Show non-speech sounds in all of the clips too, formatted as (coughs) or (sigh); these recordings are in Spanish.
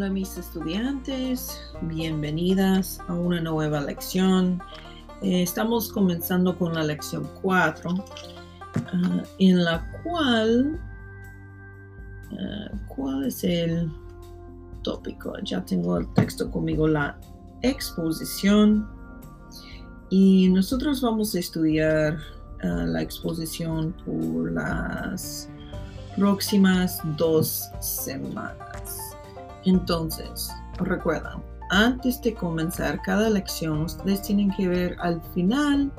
Hola mis estudiantes, bienvenidas a una nueva lección. Eh, estamos comenzando con la lección 4, ah, en la cual, ah, ¿cuál es el tópico? Ya tengo el texto conmigo, la exposición. Y nosotros vamos a estudiar ah, la exposición por las próximas dos semanas. Entonces, recuerda, antes de comenzar cada lección, ustedes tienen que ver al final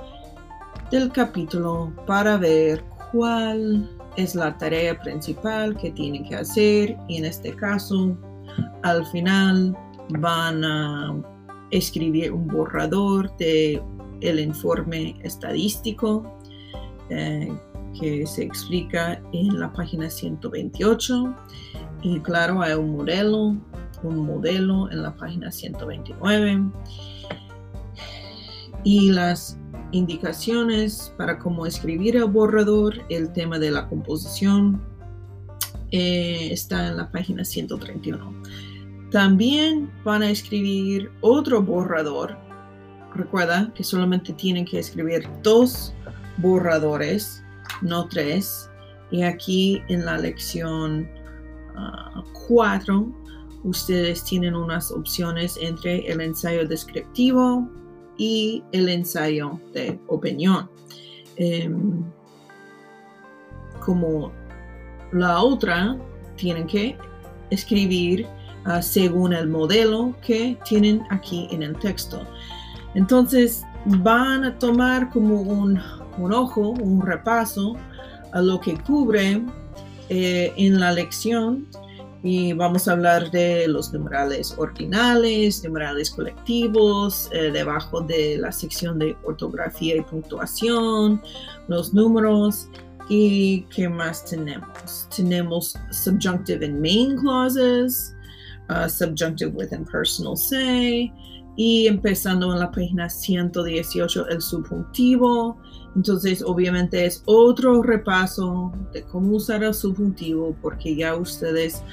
del capítulo para ver cuál es la tarea principal que tienen que hacer. Y en este caso al final van a escribir un borrador de el informe estadístico eh, que se explica en la página 128 y claro, hay un modelo, un modelo en la página 129. Y las indicaciones para cómo escribir el borrador, el tema de la composición, eh, está en la página 131. También van a escribir otro borrador. Recuerda que solamente tienen que escribir dos borradores, no tres. Y aquí en la lección cuatro, ustedes tienen unas opciones entre el ensayo descriptivo y el ensayo de opinión. Em, como la otra, tienen que escribir ah, según el modelo que tienen aquí en el texto. Entonces van a tomar como un, un ojo, un repaso a lo que cubre eh, en la lección y vamos a hablar de los numerales ordinales, numerales colectivos, eh, debajo de la sección de ortografía y puntuación, los números y qué más tenemos. Tenemos subjunctive and main clauses, uh, subjunctive with impersonal say y empezando en la página 118 el subjuntivo entonces, obviamente es otro repaso de cómo usar el subjuntivo, porque ya ustedes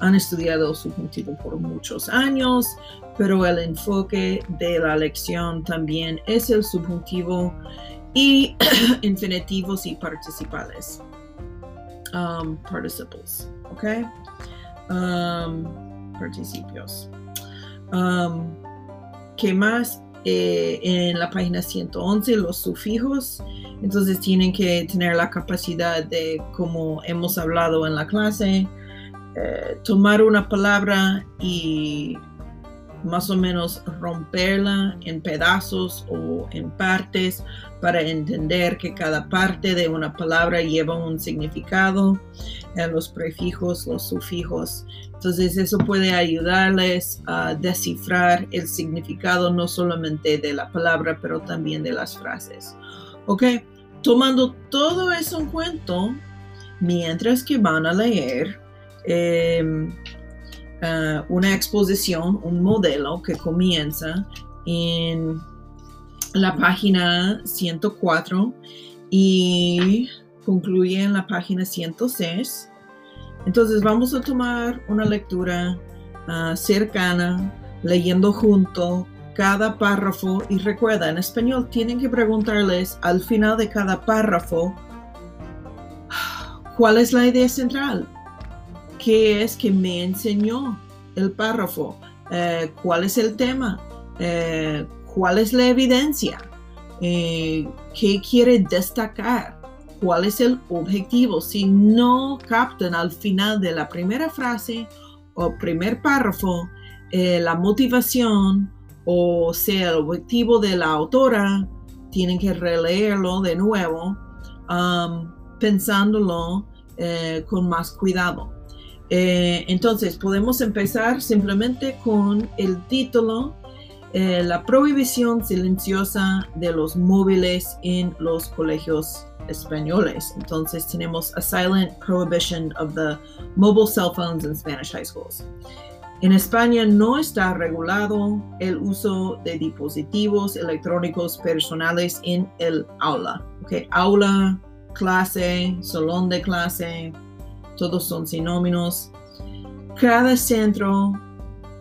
han estudiado el subjuntivo por muchos años, pero el enfoque de la lección también es el subjuntivo y (clears throat) infinitivos y participales. Um, participles, ¿ok? Um, participios. Um, ¿Qué más? Eh, en la página 111 los sufijos. Entonces tienen que tener la capacidad de, como hemos hablado en la clase, eh, tomar una palabra y más o menos romperla en pedazos o en partes para entender que cada parte de una palabra lleva un significado, los prefijos, los sufijos. Entonces eso puede ayudarles a descifrar el significado no solamente de la palabra, pero también de las frases. Ok, tomando todo eso en cuenta, mientras que van a leer, em, Uh, una exposición, un modelo que comienza en la página 104 y concluye en la página 106. Entonces vamos a tomar una lectura uh, cercana, leyendo junto cada párrafo. Y recuerda, en español tienen que preguntarles al final de cada párrafo cuál es la idea central, qué es que me enseñó el párrafo, eh, cuál es el tema, eh, cuál es la evidencia, eh, qué quiere destacar, cuál es el objetivo. Si no captan al final de la primera frase o primer párrafo la motivación o sea el objetivo de la autora, tienen que releerlo de nuevo, um, pensándolo con más cuidado. Eh, entonces, podemos empezar simplemente con el título, eh, La prohibición silenciosa de los móviles en los colegios españoles. Entonces, tenemos A Silent Prohibition of the Mobile Cell Phones in Spanish High Schools. En España no está regulado el uso de dispositivos electrónicos personales en el aula. Okay, aula, clase, salón de clase, todos son sinónimos. Cada centro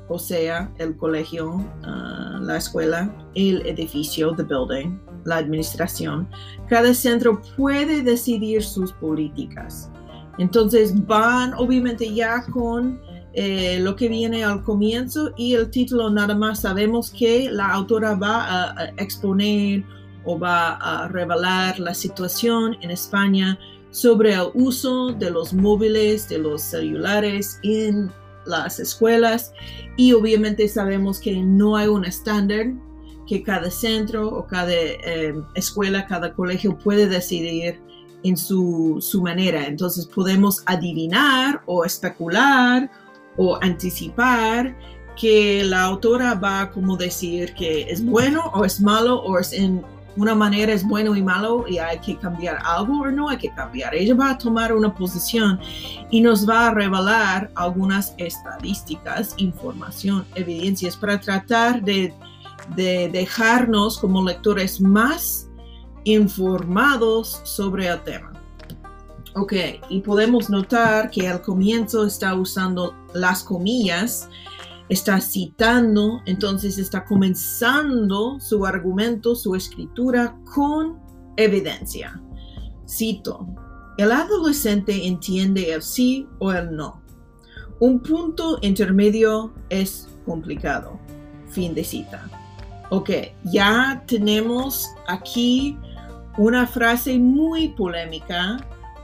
o sea, el colegio, ah, la escuela, el edificio, the building, la administración, cada centro puede decidir sus políticas. Entonces van obviamente ya con eh, lo que viene al comienzo y el título nada más sabemos que la autora va a, exponer o va a revelar la situación en España sobre el uso de los móviles, de los celulares en las escuelas y obviamente sabemos que no hay un estándar que cada centro o cada eh, escuela, cada colegio puede decidir en su, su, manera. Entonces podemos adivinar o especular o anticipar que la autora va a como decir que es bueno o es malo o es en una manera es bueno y malo y hay que cambiar algo o no hay que cambiar. Ella va a tomar una posición y nos va a revelar algunas estadísticas, información, evidencias para tratar de, de dejarnos como lectores más informados sobre el tema. Ok, y podemos notar que al comienzo está usando las comillas, está citando, entonces está comenzando su argumento, su escritura con evidencia. Cito, el adolescente entiende el sí o el no. Un punto intermedio es complicado. Fin de cita. Ok, ya tenemos aquí una frase muy polémica,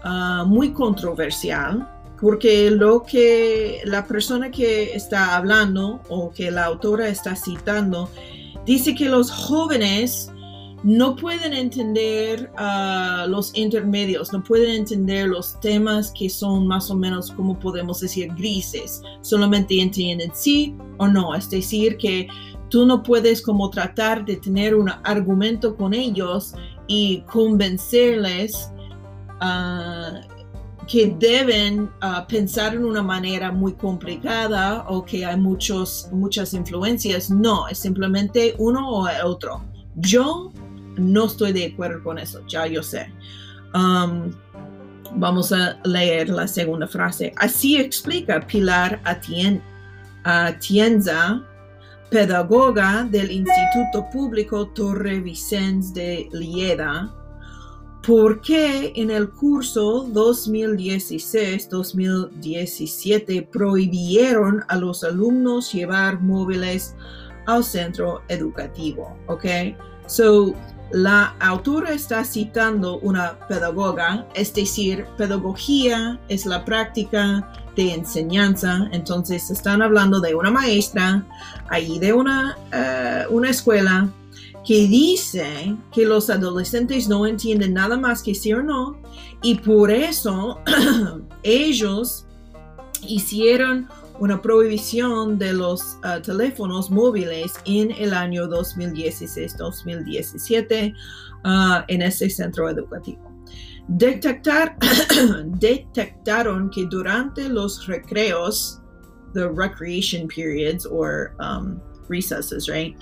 ah, muy controversial, porque lo que la persona que está hablando o que la autora está citando dice que los jóvenes no pueden entender ah, los intermedios, no pueden entender los temas que son más o menos, como podemos decir, grises. Solamente entienden sí o no. Es decir, que tú no puedes como tratar de tener un argumento con ellos y convencerles uh, que deben uh, pensar en una manera muy complicada o que hay muchos, muchas influencias. No, es simplemente uno o el otro. Yo no estoy de acuerdo con eso, ya yo sé. Um, vamos a leer la segunda frase. Así explica Pilar Atienza pedagoga del Instituto Público Torre Vicens de Lieda, por qué en el curso 2016-2017 prohibieron a los alumnos llevar móviles al centro educativo. ¿Ok? So, la autora está citando una pedagoga, es decir, pedagogía es la práctica de enseñanza, entonces están hablando de una maestra, ahí de una, eh, una escuela que dice que los adolescentes no entienden nada más que sí o no y por eso (clears throat) ellos hicieron una prohibición de los uh, teléfonos móviles en el año 2016-2017 uh, en ese centro educativo. Detectar, (coughs) detectaron que durante los recreos, the recreation periods or um, recesses, right?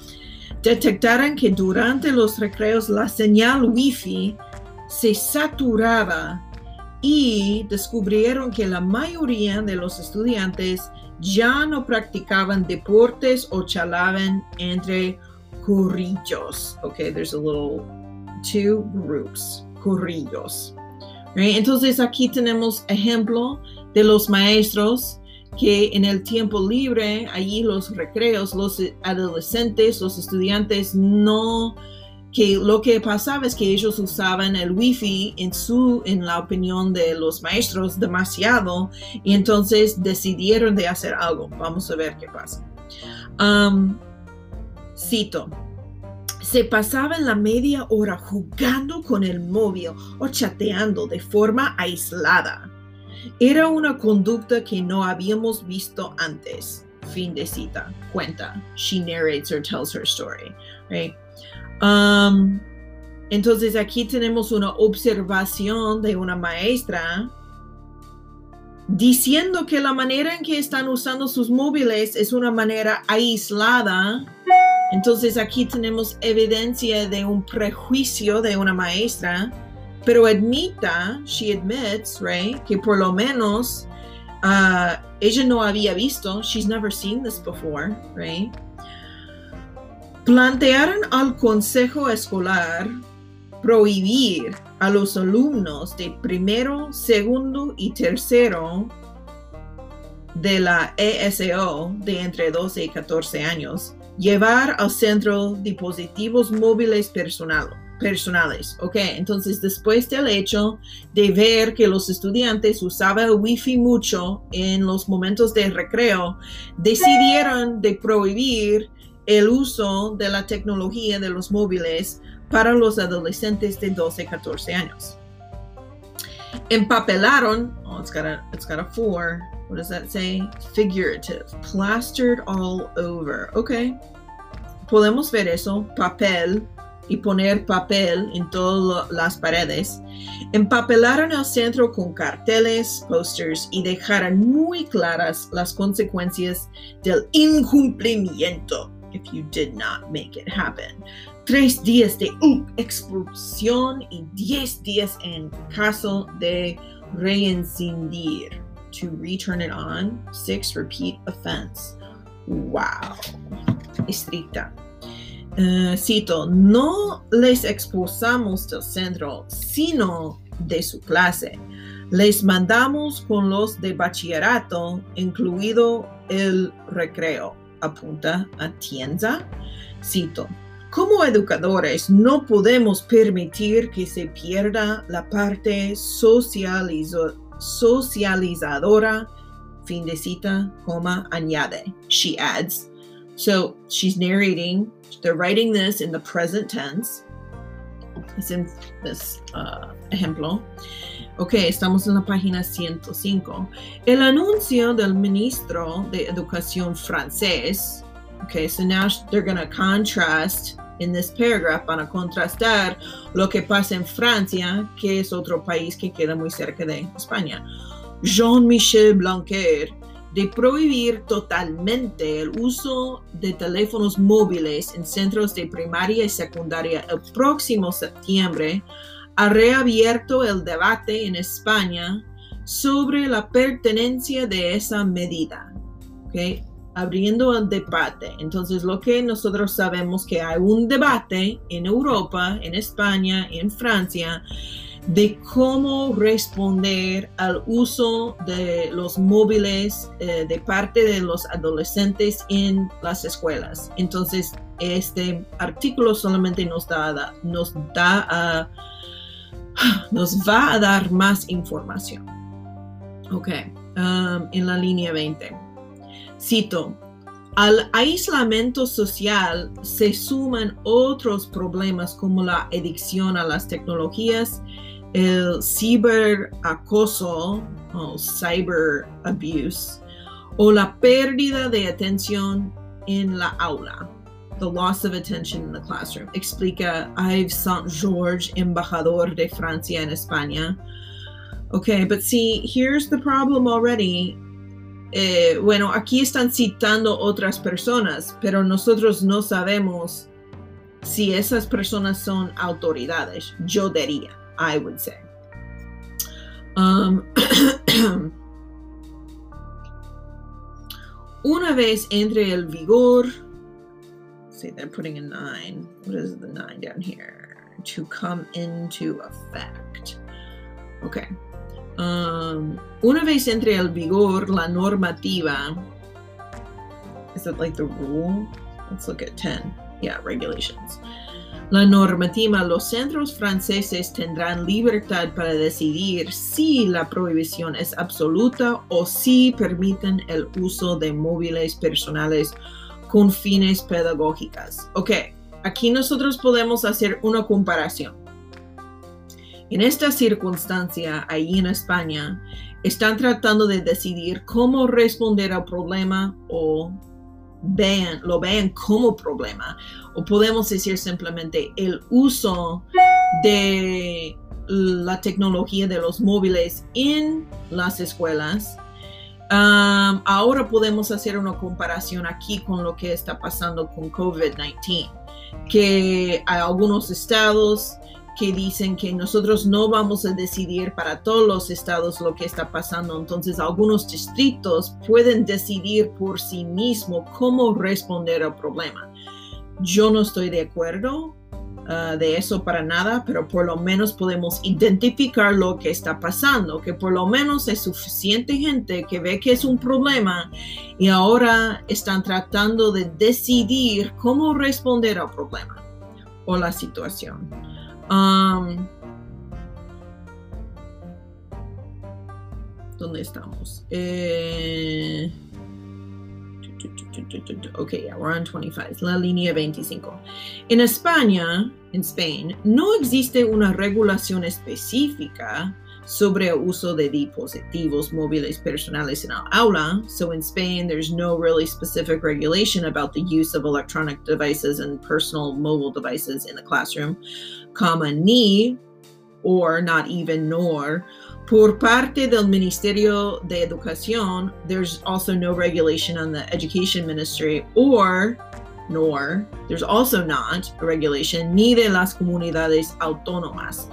Detectaron que durante los recreos la señal Wi-Fi se saturaba y descubrieron que la mayoría de los estudiantes ya no practicaban deportes o chalaban entre corrillos. Okay, there's a little two groups, corrillos. Entonces aquí tenemos ejemplo de los maestros que en el tiempo libre, allí los recreos, los adolescentes, los estudiantes no que lo que pasaba es que ellos usaban el wifi en su en la opinión de los maestros demasiado y entonces decidieron de hacer algo. Vamos a ver qué pasa. Um, cito se pasaban la media hora jugando con el móvil o chateando de forma aislada. Era una conducta que no habíamos visto antes. Fin de cita. Cuenta. She narrates or tells her story right Um, entonces aquí tenemos una observación de una maestra diciendo que la manera en que están usando sus móviles es una manera aislada. Entonces aquí tenemos evidencia de un prejuicio de una maestra, pero admita, she admits, right, que por lo menos uh, ella no había visto, she's never seen this before, right? Plantearon al consejo escolar prohibir a los alumnos de primero, segundo y tercero de la ESO de entre 12 y 14 años llevar al centro dispositivos móviles personales. Ok, entonces después del hecho de ver que los estudiantes usaban wifi mucho en los momentos de recreo, decidieron de prohibir el uso de la tecnología de los móviles para los adolescentes de 12 14 años. Empapelaron, oh, it's got a, it's got a four. What does that say? Figurative. Plastered all over. Ok. Podemos ver eso. Papel y poner papel en todas las paredes, empapelaron el centro con carteles, posters y dejaron muy claras las consecuencias del incumplimiento if you did not make it happen. Tres días de expulsión y diez días en caso de reencendir. To return it on, six repeat offense. Wow. Estricta. Eh, cito, no les expulsamos del centro, sino de su clase. Les mandamos con los de bachillerato, incluido el recreo. Apunta a Tienza. Cito, como educadores no podemos permitir que se pierda la parte socializadora. Fin de cita, coma, añade. She adds. So she's narrating They're writing this in the present tense. It's in this uh, ejemplo. Ok, estamos en la página 105. El anuncio del ministro de Educación francés. Okay, so now they're going to contrast in this paragraph, van a contrastar lo que pasa en Francia, que es otro país que queda muy cerca de España. Jean-Michel Blanquer de prohibir totalmente el uso de teléfonos móviles en centros de primaria y secundaria el próximo septiembre, ha reabierto el debate en España sobre la pertenencia de esa medida. ¿okay? Abriendo el debate. Entonces, lo que nosotros sabemos que hay un debate en Europa, en España, en Francia, de cómo responder al uso de los móviles eh, de parte de los adolescentes en las escuelas. Entonces, este artículo solamente nos da, nos da nos va a dar más información. Ok, um, en la línea 20. Cito, al aislamiento social se suman otros problemas como la adicción a las tecnologías el ciberacoso o cyber abuse o la pérdida de atención en la aula. The loss of attention in the classroom. Explica Yves Saint George, embajador de Francia en España. Okay, but see, here's the problem already. Eh, bueno, aquí están citando otras personas, pero nosotros no sabemos si esas personas son autoridades. Yo diría. I would say. Um, (clears throat) una vez entre el vigor, see, they're putting a nine. What is the nine down here? To come into effect. Okay. Um, una vez entre el vigor la normativa, is it like the rule? Let's look at 10. Yeah, regulations. La normativa, los centros franceses tendrán libertad para decidir si la prohibición es absoluta o si permiten el uso de móviles personales con fines pedagógicos. Ok, aquí nosotros podemos hacer una comparación. En esta circunstancia, ahí en España, están tratando de decidir cómo responder al problema o vean, lo vean como problema. O podemos decir simplemente el uso de la tecnología de los móviles en las escuelas. Um, ahora podemos hacer una comparación aquí con lo que está pasando con COVID-19, que hay algunos estados que dicen que nosotros no vamos a decidir para todos los estados lo que está pasando. Entonces, algunos distritos pueden decidir por sí mismos cómo responder al problema. Yo no estoy de acuerdo Ah, de eso para nada, pero por lo menos podemos identificar lo que está pasando, que por lo menos es suficiente gente que ve que es un problema y ahora están tratando de decidir cómo responder al problema o la situación. ¿Dónde estamos? Eh, Ok, ya, we're on 25, la línea 25. En España, en Spain, no existe una regulación específica sobre el uso de dispositivos móviles personales aula. So in Spain, there's no really specific regulation about the use of electronic devices and personal mobile devices in the classroom, comma, ni, or not even nor, Por parte del Ministerio de Educación, there's also no regulation on the Education Ministry or nor. There's also not a regulation ni de las comunidades autónomas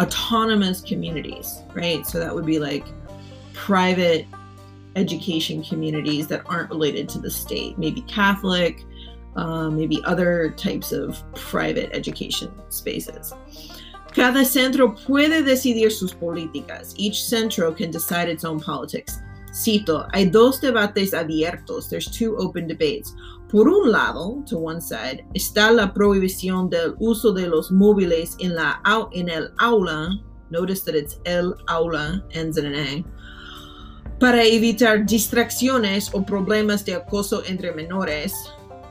autonomous communities right so that would be like private education communities that aren't related to the state maybe catholic uh, maybe other types of private education spaces Cada centro puede decidir sus políticas. Each centro can decide its own politics. Cito, hay dos debates abiertos. There's two open debates. Por un lado, to one side, está la prohibición del uso de los móviles en, la, en el aula. Notice that it's el aula, ends in an A. Para evitar distracciones o problemas de acoso entre menores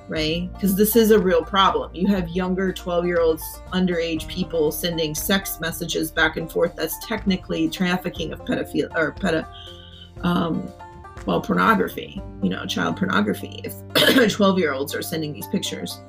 right? Because this is a real problem. You have younger 12 year olds, underage people sending sex messages back and forth. That's technically trafficking of pedophilia or pedo, um, well, pornography, you know, child pornography. If 12 year olds are sending these pictures.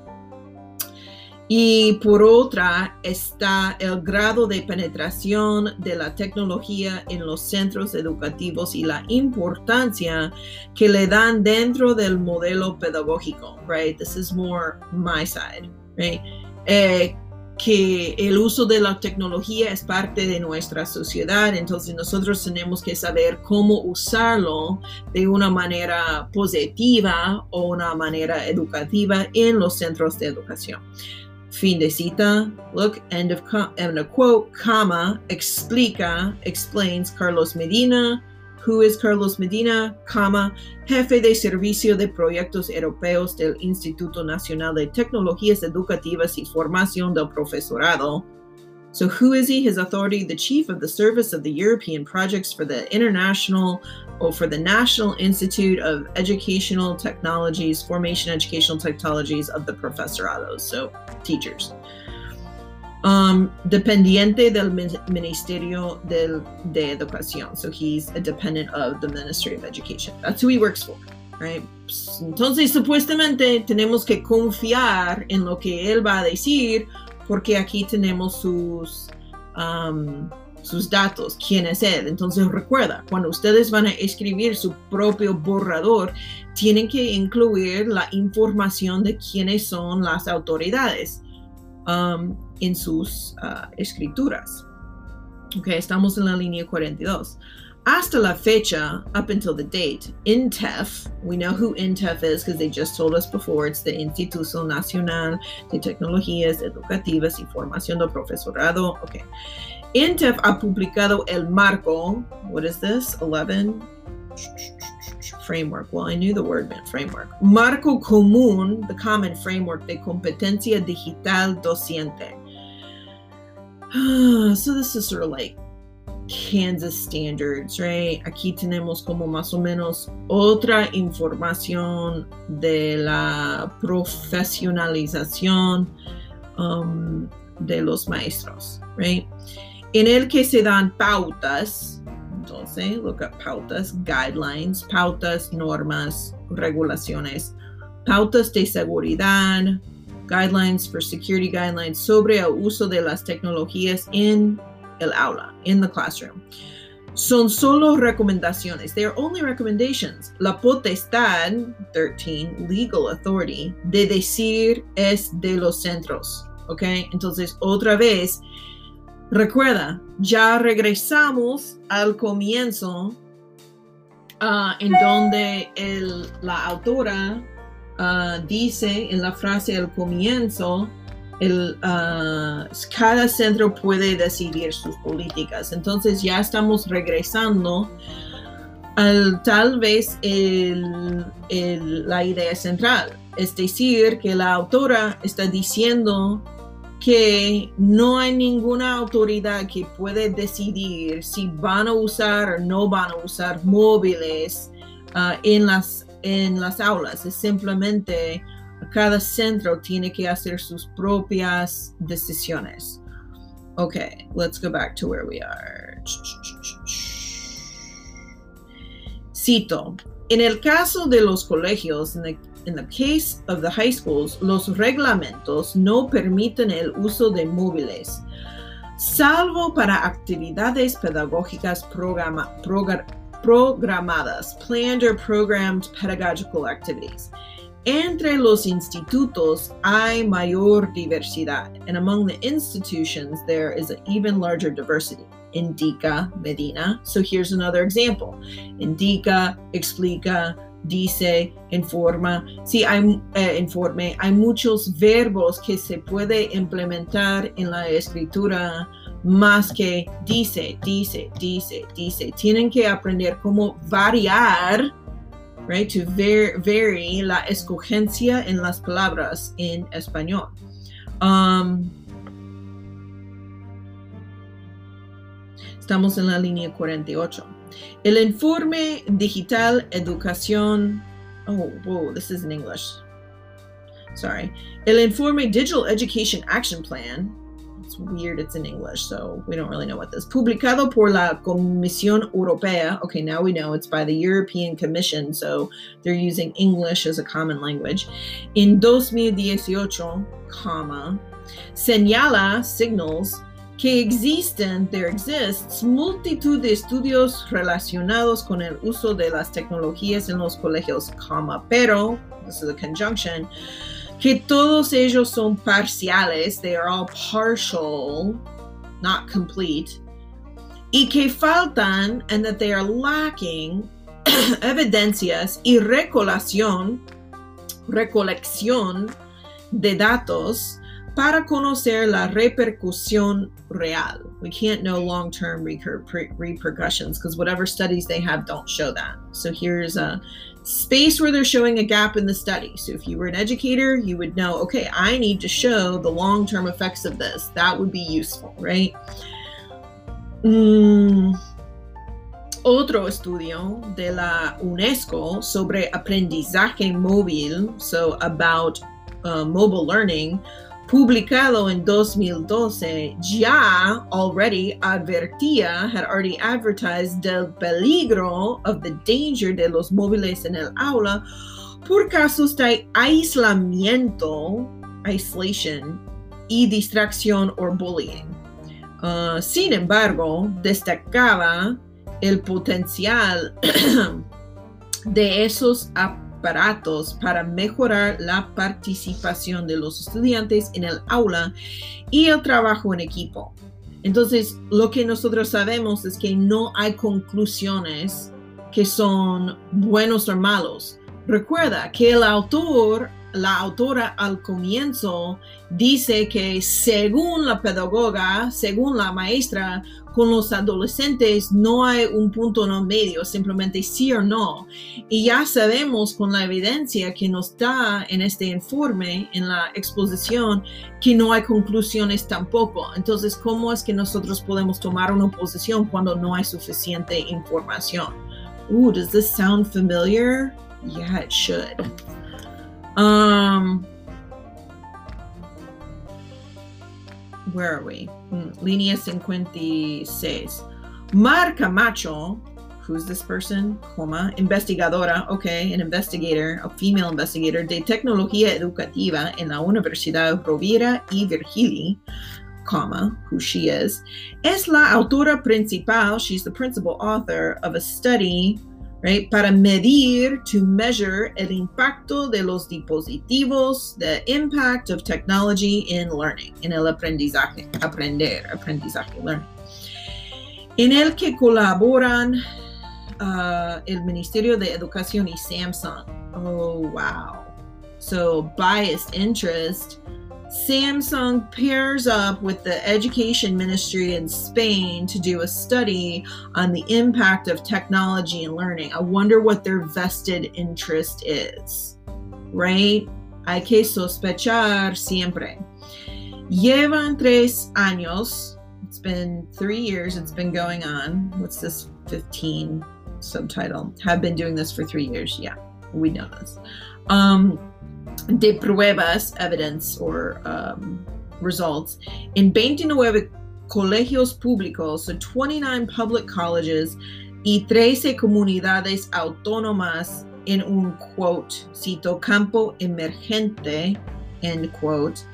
Y por otra está el grado de penetración de la tecnología en los centros educativos y la importancia que le dan dentro del modelo pedagógico, right? This is more my side, right? Eh, que el uso de la tecnología es parte de nuestra sociedad, entonces nosotros tenemos que saber cómo usarlo de una manera positiva o una manera educativa en los centros de educación. Fin de cita. Look, end of end of quote, comma, explica, explains Carlos Medina. Who is Carlos Medina, comma, jefe de servicio de proyectos europeos del Instituto Nacional de Tecnologías Educativas y Formación del Profesorado. So, who is he? His authority, the chief of the service of the European projects for the International or for the National Institute of Educational Technologies, Formation Educational Technologies of the Profesorados, so teachers. Um, dependiente del Ministerio del, de Educación. So he's a dependent of the Ministry of Education. That's who he works for, right? Entonces, supuestamente tenemos que confiar en lo que él va a decir porque aquí tenemos sus, um, sus datos, quién es él. Entonces recuerda, cuando ustedes van a escribir su propio borrador, tienen que incluir la información de quiénes son las autoridades um, en sus uh, escrituras. Ok, estamos en la línea 42. hasta la fecha, up until the date, INTEF, we know who INTEF is because they just told us before, it's the Instituto Nacional de Tecnologías Educativas y Formación del Profesorado. Okay. INTEF ha publicado el marco, what is this? 11? Framework. Well, I knew the word meant framework. Marco común, the common framework de competencia digital docente. (gasps) so this is sort of like Kansas standards, right? Aquí tenemos como más o menos otra información de la profesionalización um, de los maestros, right? En el que se dan pautas, entonces, look at pautas, guidelines, pautas, normas, regulaciones, pautas de seguridad, guidelines for security guidelines sobre el uso de las tecnologías en el aula, in the classroom. Son solo recomendaciones. They are only recommendations. La potestad, 13, legal authority, de decir es de los centros. ¿Ok? Entonces, otra vez, Recuerda, ya regresamos al comienzo ah, en donde la autora ah, dice en la frase al comienzo, el, ah, cada centro puede decidir sus políticas. Entonces ya estamos regresando al tal vez la idea central. Es decir, que la autora está diciendo que no hay ninguna autoridad que puede decidir si van a usar o no van a usar móviles uh, en, las, en las aulas. Es simplemente cada centro tiene que hacer sus propias decisiones. Okay, let's go back to where we are. Cito, en el caso de los colegios, en In the case of the high schools, los reglamentos no permiten el uso de móviles, salvo para actividades pedagógicas programa, program, programadas, planned or programmed pedagogical activities. Entre los institutos hay mayor diversidad, and among the institutions there is an even larger diversity. Indica Medina. So here's another example. Indica, explica, dice, informa. Sí, hay eh, informe. Hay muchos verbos que se puede implementar en la escritura más que dice, dice, dice, dice. Tienen que aprender cómo variar, right, to vary la escogencia en las palabras en español. Um, estamos en la línea 48. El informe digital educación. Oh, whoa, this is in English. Sorry. El informe Digital Education Action Plan. It's weird, it's in English, so we don't really know what this. Publicado por la Comisión Europea. Okay, now we know it's by the European Commission, so they're using English as a common language. In 2018, comma, señala signals que existen, there exists, multitud de estudios relacionados con el uso de las tecnologías en los colegios, comma, pero, this is a conjunction, que todos ellos son parciales, they are all partial, not complete, y que faltan, and that they are lacking, (clears throat) evidencias y recolección, recolección de datos para conocer la repercusión real. We can't know long term repercussions because whatever studies they have don't show that. So here's a space where they're showing a gap in the study. So if you were an educator, you would know, okay, I need to show the long term effects of this. That would be useful, right? Mm. Otro estudio de la UNESCO sobre aprendizaje móvil, so about uh, mobile learning, publicado en 2012, ya already advertía, had already advertised del peligro of the danger de los móviles en el aula por casos de aislamiento, isolation y distracción o bullying. Uh, sin embargo, destacaba el potencial (clears throat) de esos para mejorar la participación de los estudiantes en el aula y el trabajo en equipo. Entonces, lo que nosotros sabemos es que no hay conclusiones que son buenos o malos. Recuerda que el autor la autora al comienzo dice que según la pedagoga, según la maestra, con los adolescentes no hay un punto no medio, simplemente sí o no. Y ya sabemos con la evidencia que nos da en este informe, en la exposición, que no hay conclusiones tampoco. Entonces, ¿cómo es que nosotros podemos tomar una posición cuando no hay suficiente información? Ooh, does this sound familiar? Yeah, it should. Um, where are we? Mm, línea 56. Mar Camacho, who's this person? Coma, investigadora, okay, an investigator, a female investigator de tecnología educativa en la Universidad Rovira y Virgili, comma, who she is, es la autora principal, she's the principal author of a study right? Para medir, to measure el impacto de los dispositivos, the impact of technology in learning, en el aprendizaje, aprender, aprendizaje, learning. En el que colaboran uh, el Ministerio de Educación y Samsung. Oh, wow. So, biased interest Samsung pairs up with the education ministry in Spain to do a study on the impact of technology and learning. I wonder what their vested interest is, right? Hay que sospechar siempre. Llevan tres años. It's been three years. It's been going on. What's this 15 subtitle? Have been doing this for three years. Yeah, we know this. Um, de pruebas, evidence or um, results, in 29 colegios públicos, so 29 public colleges y 13 comunidades autónomas en un quote, cito, campo emergente, end quote,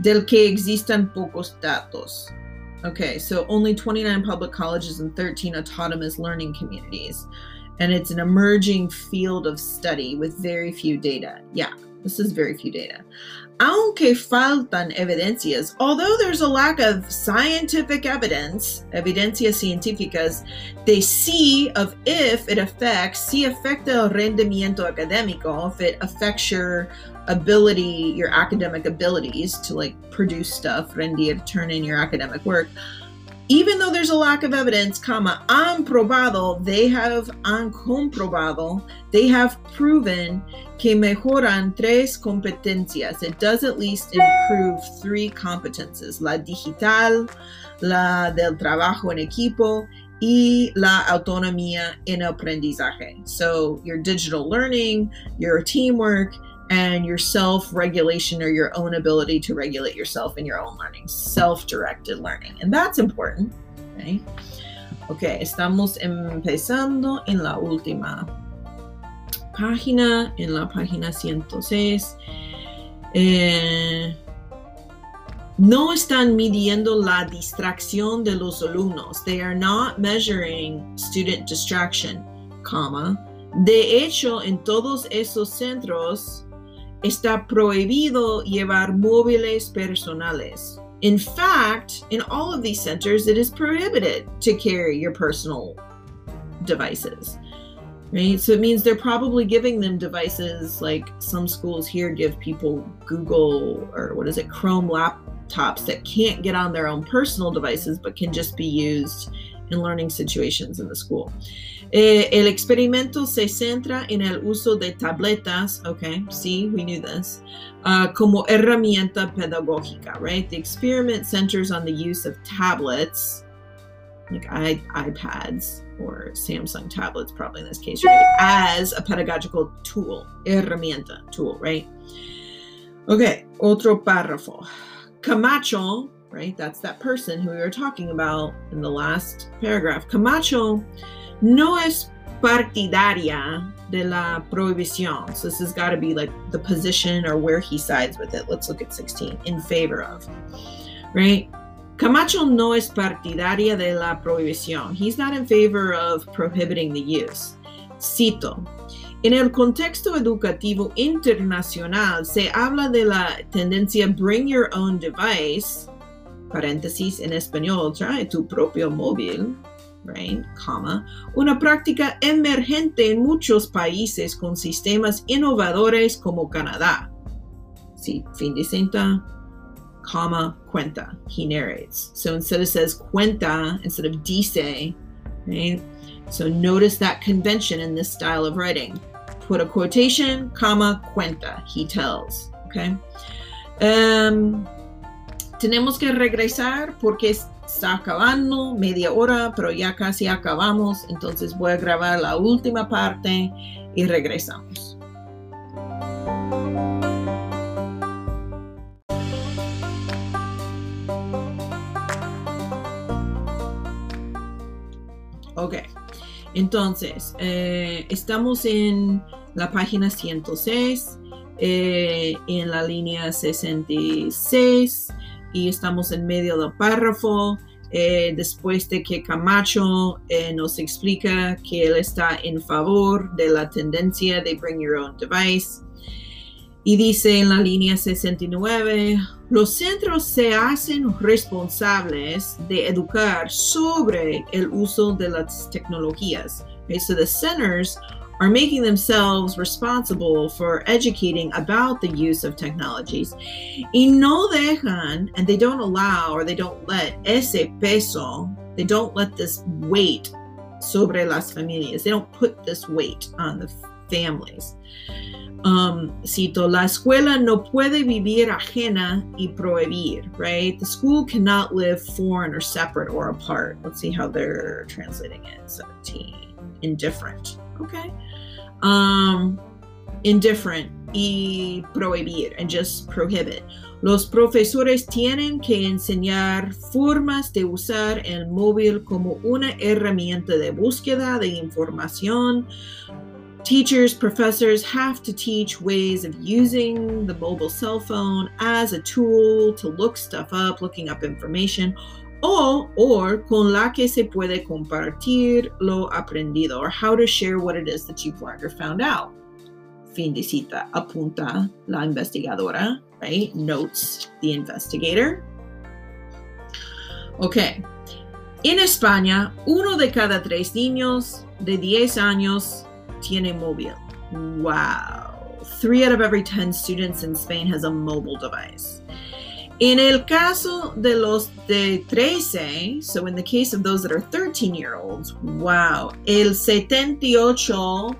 del que existan pocos datos. Okay, so only 29 public colleges and 13 autonomous learning communities. And it's an emerging field of study with very few data. Yeah, this is very few data. Aunque faltan evidencias, although there's a lack of scientific evidence, evidencias científicas, they see of if it affects, si afecta el rendimiento académico, if it affects your ability, your academic abilities to like produce stuff, rendir, turn in your academic work even though there's a lack of evidence, comma, han probado, they have han comprobado, they have proven que mejoran tres competencias. It does at least improve three competences, la digital, la del trabajo en equipo, y la autonomía en aprendizaje. So your digital learning, your teamwork, and your self regulation or your own ability to regulate yourself in your own learning, self directed learning. And that's important. Okay. ok, estamos empezando en la última página, en la página 106. Eh, no están midiendo la distracción de los alumnos. They are not measuring student distraction, comma. De hecho, en todos esos centros, está prohibido llevar móviles personales. In fact, in all of these centers, it is prohibited to carry your personal devices. Right? So it means they're probably giving them devices like some schools here give people Google or what is it, Chrome laptops that can't get on their own personal devices but can just be used in learning situations in the school. Eh, el experimento se centra en el uso de tabletas, okay, see, we knew this, uh, como herramienta pedagógica, right? The experiment centers on the use of tablets, like I, iPads or Samsung tablets, probably in this case, right, as a pedagogical tool, herramienta, tool, right? Okay, otro párrafo. Camacho, right? That's that person who we were talking about in the last paragraph. Camacho no es partidaria de la prohibición. So this has got to be like the position or where he sides with it. Let's look at 16. In favor of, right? Camacho no es partidaria de la prohibición. He's not in favor of prohibiting the use. Cito. En el contexto educativo internacional se habla de la tendencia bring your own device, paréntesis en español, trae tu propio móvil, right, comma, una práctica emergente en muchos países con sistemas innovadores como Canadá. Sí, fin de cita, comma, cuenta. He narrates. So instead it says cuenta instead of dice, right? So notice that convention in this style of writing. Put a quotation, comma, cuenta. He tells. Okay. Um, tenemos que regresar porque está acabando, media hora, pero ya casi acabamos, entonces voy a grabar la última parte y regresamos. Ok, entonces eh, estamos en la página 106, eh, en la línea 66 y estamos en medio del párrafo. eh, después de que Camacho eh, nos explica que él está en favor de la tendencia de bring your own device. Y dice en la línea 69, los centros se hacen responsables de educar sobre el uso de las tecnologías. Okay, so the centers are making themselves responsible for educating about the use of technologies. Y no dejan, and they don't allow or they don't let ese peso, they don't let this weight sobre las familias. They don't put this weight on the families. Um, cito, la escuela no puede vivir ajena y prohibir, right? The school cannot live foreign or separate or apart. Let's see how they're translating it. 17. Indifferent. Okay. Um, indifferent y prohibir and just prohibit. Los profesores tienen que enseñar formas de usar el móvil como una herramienta de búsqueda de información. Teachers, professors have to teach ways of using the mobile cell phone as a tool to look stuff up, looking up information, o or con la que se puede compartir lo aprendido, or how to share what it is that you've learned or found out. Fin de cita, apunta la investigadora, right? Notes the investigator. Ok. En España, uno de cada tres niños de 10 años tiene móvil. Wow. Three out of every 10 students in Spain has a mobile device. In el caso de los de 13, so in the case of those that are 13 year olds, wow, el 78,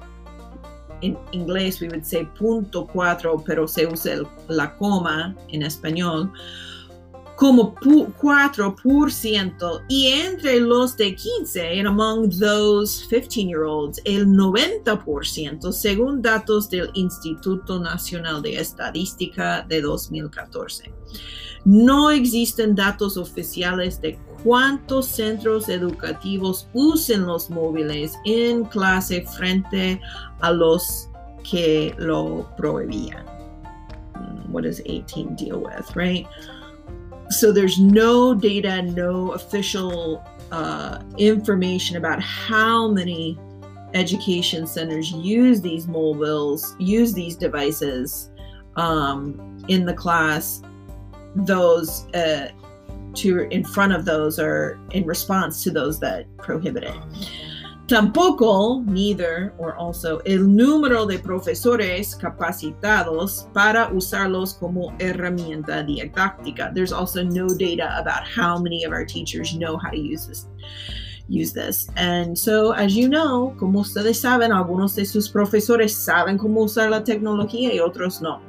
en inglés we would say punto cuatro, pero se usa el, la coma en español, como 4% y entre los de 15, and among those 15 year olds, el 90% según datos del Instituto Nacional de Estadística de 2014. No existen datos oficiales de cuántos centros educativos usen los móviles en clase frente a los que lo prohibían. Mm, what does 18 deal with, right? So there's no data, no official uh, information about how many education centers use these mobiles, use these devices um, in the class those uh, to in front of those or in response to those that prohibit it. Tampoco, neither, or also, el número de profesores capacitados para usarlos como herramienta didáctica. There's also no data about how many of our teachers know how to use this. Use this. And so, as you know, como ustedes saben, algunos de sus profesores saben cómo usar la tecnología y otros no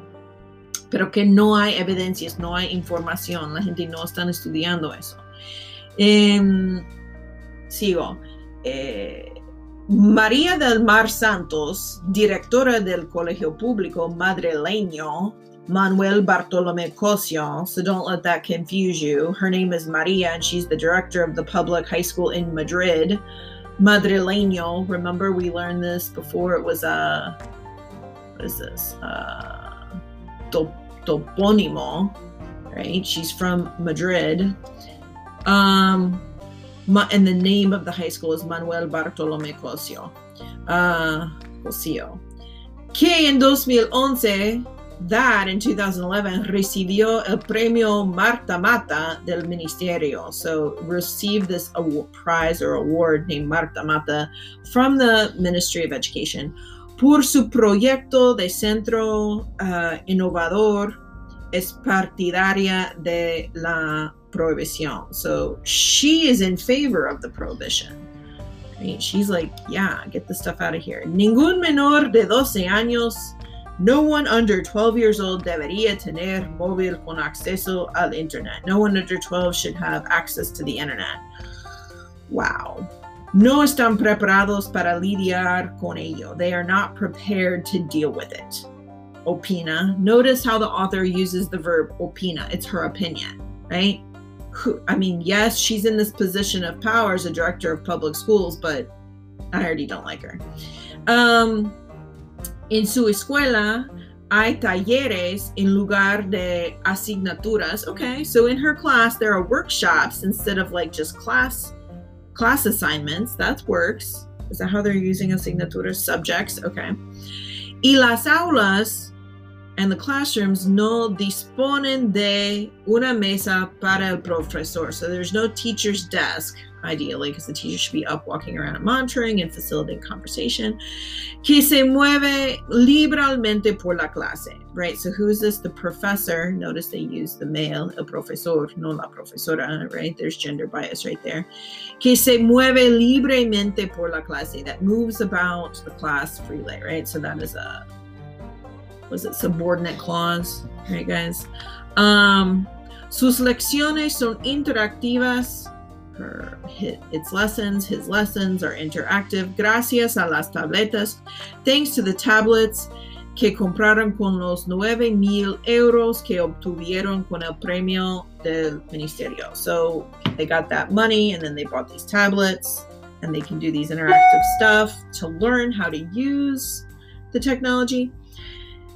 pero que no hay evidencias, no hay información, la gente no está estudiando eso. Eh, sigo. Eh, María del Mar Santos, directora del Colegio Público Madrileño, Manuel Bartolomé Cosio, so don't let that confuse you. Her name is Maria, and she's the director of the public high school in Madrid. Madrileño, remember we learned this before it was a, uh, what is this? Uh, topónimo, right? She's from Madrid. Um, and the name of the high school is Manuel Bartolomé Cosio. Uh, Cosio. Que en 2011, that in 2011, recibió el premio Marta Mata del Ministerio. So received this award, prize or award named Marta Mata from the Ministry of Education por su proyecto de centro uh, innovador es partidaria de la prohibición. So she is in favor of the prohibition. She's like, yeah, get the stuff out of here. Ningún menor de 12 años, no one under 12 years old debería tener móvil con acceso al internet. No one under 12 should have access to the internet. Wow. No están preparados para lidiar con ello. They are not prepared to deal with it. Opina. Notice how the author uses the verb opina. It's her opinion, right? I mean, yes, she's in this position of power as a director of public schools, but I already don't like her. Um, en su escuela hay talleres en lugar de asignaturas. Okay, so in her class there are workshops instead of like just class class assignments. That works. Is that how they're using asignaturas? Subjects. Okay. Y las aulas and the classrooms no disponen de una mesa para el profesor. So there's no teacher's desk ideally, because the teacher should be up walking around and monitoring and facilitating conversation, que se mueve liberalmente por la clase, right? So who is this? The professor. Notice they use the male, el profesor, no la profesora, right? There's gender bias right there. Que se mueve libremente por la clase, that moves about the class freely, right? So that is a, was it subordinate clause, right, guys? Um, sus lecciones son interactivas her its lessons. His lessons are interactive gracias a las tabletas. Thanks to the tablets que compraron con los nueve mil euros que obtuvieron con el premio del ministerio. So they got that money and then they bought these tablets and they can do these interactive stuff to learn how to use the technology.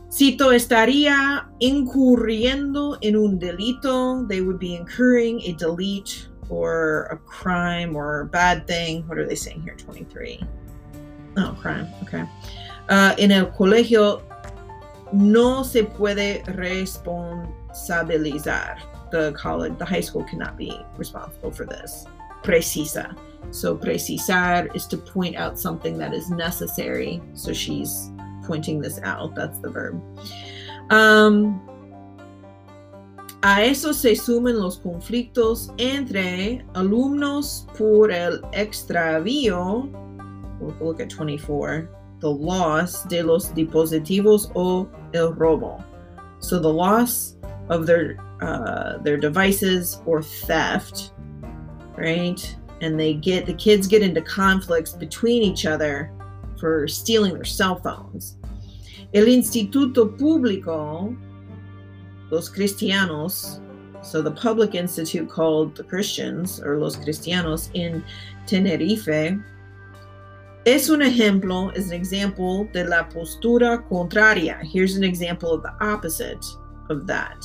Cito estaría incurriendo en un delito. They would be incurring a delete or a crime or a bad thing. What are they saying here? 23. Oh, crime. Okay. Uh, en el colegio no se puede responsabilizar. The college, the high school cannot be responsible for this. Precisa. So precisar is to point out something that is necessary. So she's pointing this out. That's the verb. Um, a eso se suman los conflictos entre alumnos por el extravío, we'll look at 24, the loss de los dispositivos o el robo. So the loss of their uh, their devices or theft, right? And they get the kids get into conflicts between each other for stealing their cell phones. El Instituto Público Los Cristianos, so the public institute called the Christians or Los Cristianos in Tenerife, es un ejemplo, is an example de la postura contraria. Here's an example of the opposite of that.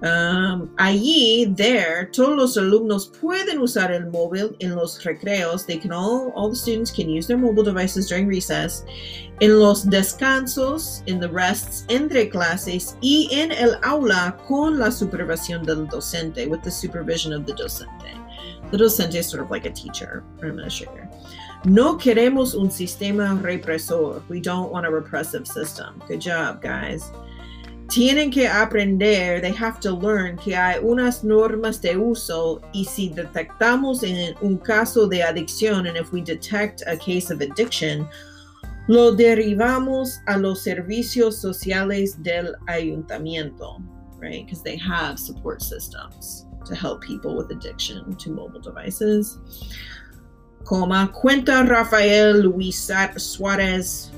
Um, allí, there, todos los alumnos pueden usar el móvil en los recreos. They can all, all the students can use their mobile devices during recess. En los descansos, in the rests entre clases y en el aula con la supervisión del docente, with the supervision of the docente. The docente is sort of like a teacher or administrator. No queremos un sistema represor. We don't want a repressive system. Good job, guys tienen que aprender, they have to learn que hay unas normas de uso y si detectamos en un caso de adicción, and if we detect a case of addiction, lo derivamos a los servicios sociales del ayuntamiento, right? Because they have support systems to help people with addiction to mobile devices. Coma, cuenta Rafael Luis Suárez,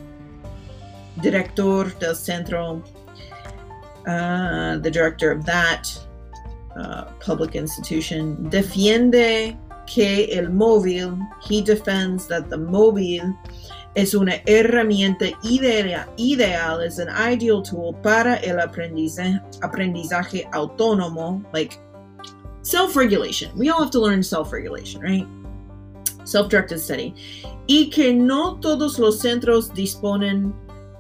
director del Centro uh, the director of that uh, public institution, defiende que el móvil, he defends that the móvil es una herramienta ideal, is an ideal tool para el aprendizaje, aprendizaje autónomo, like self-regulation. We all have to learn self-regulation, right? Self-directed study. Y que no todos los centros disponen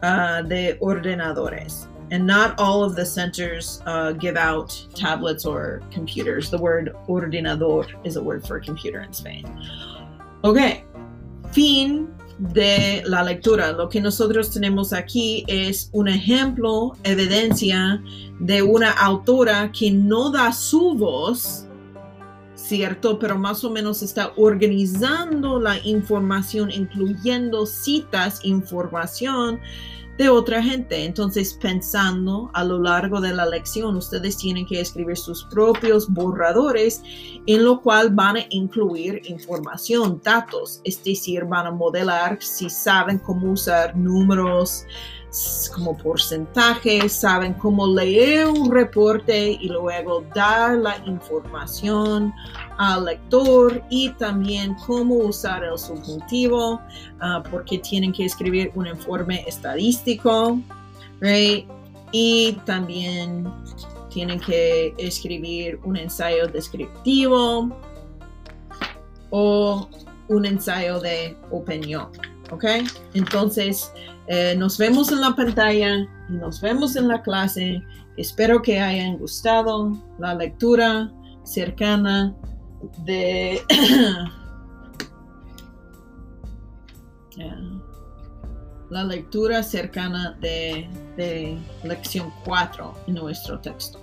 uh, de ordenadores and not all of the centers uh, give out tablets or computers. The word ordenador is a word for a computer in Spain. Ok, fin de la lectura. Lo que nosotros tenemos aquí es un ejemplo, evidencia de una autora que no da su voz, ¿cierto? Pero más o menos está organizando la información, incluyendo citas, información de otra gente. Entonces, pensando a lo largo de la lección, ustedes tienen que escribir sus propios borradores en lo cual van a incluir información, datos, es decir, van a modelar si saben cómo usar números, como porcentaje, saben cómo leer un reporte y luego dar la información al lector y también cómo usar el subjuntivo, ah, porque tienen que escribir un informe estadístico right? Y también tienen que escribir un ensayo descriptivo o un ensayo de opinión, ¿ok? Entonces, eh, nos vemos en la pantalla y nos vemos en la clase. Espero que hayan gustado la lectura cercana de (coughs) la lectura cercana de, de lección 4 en nuestro texto.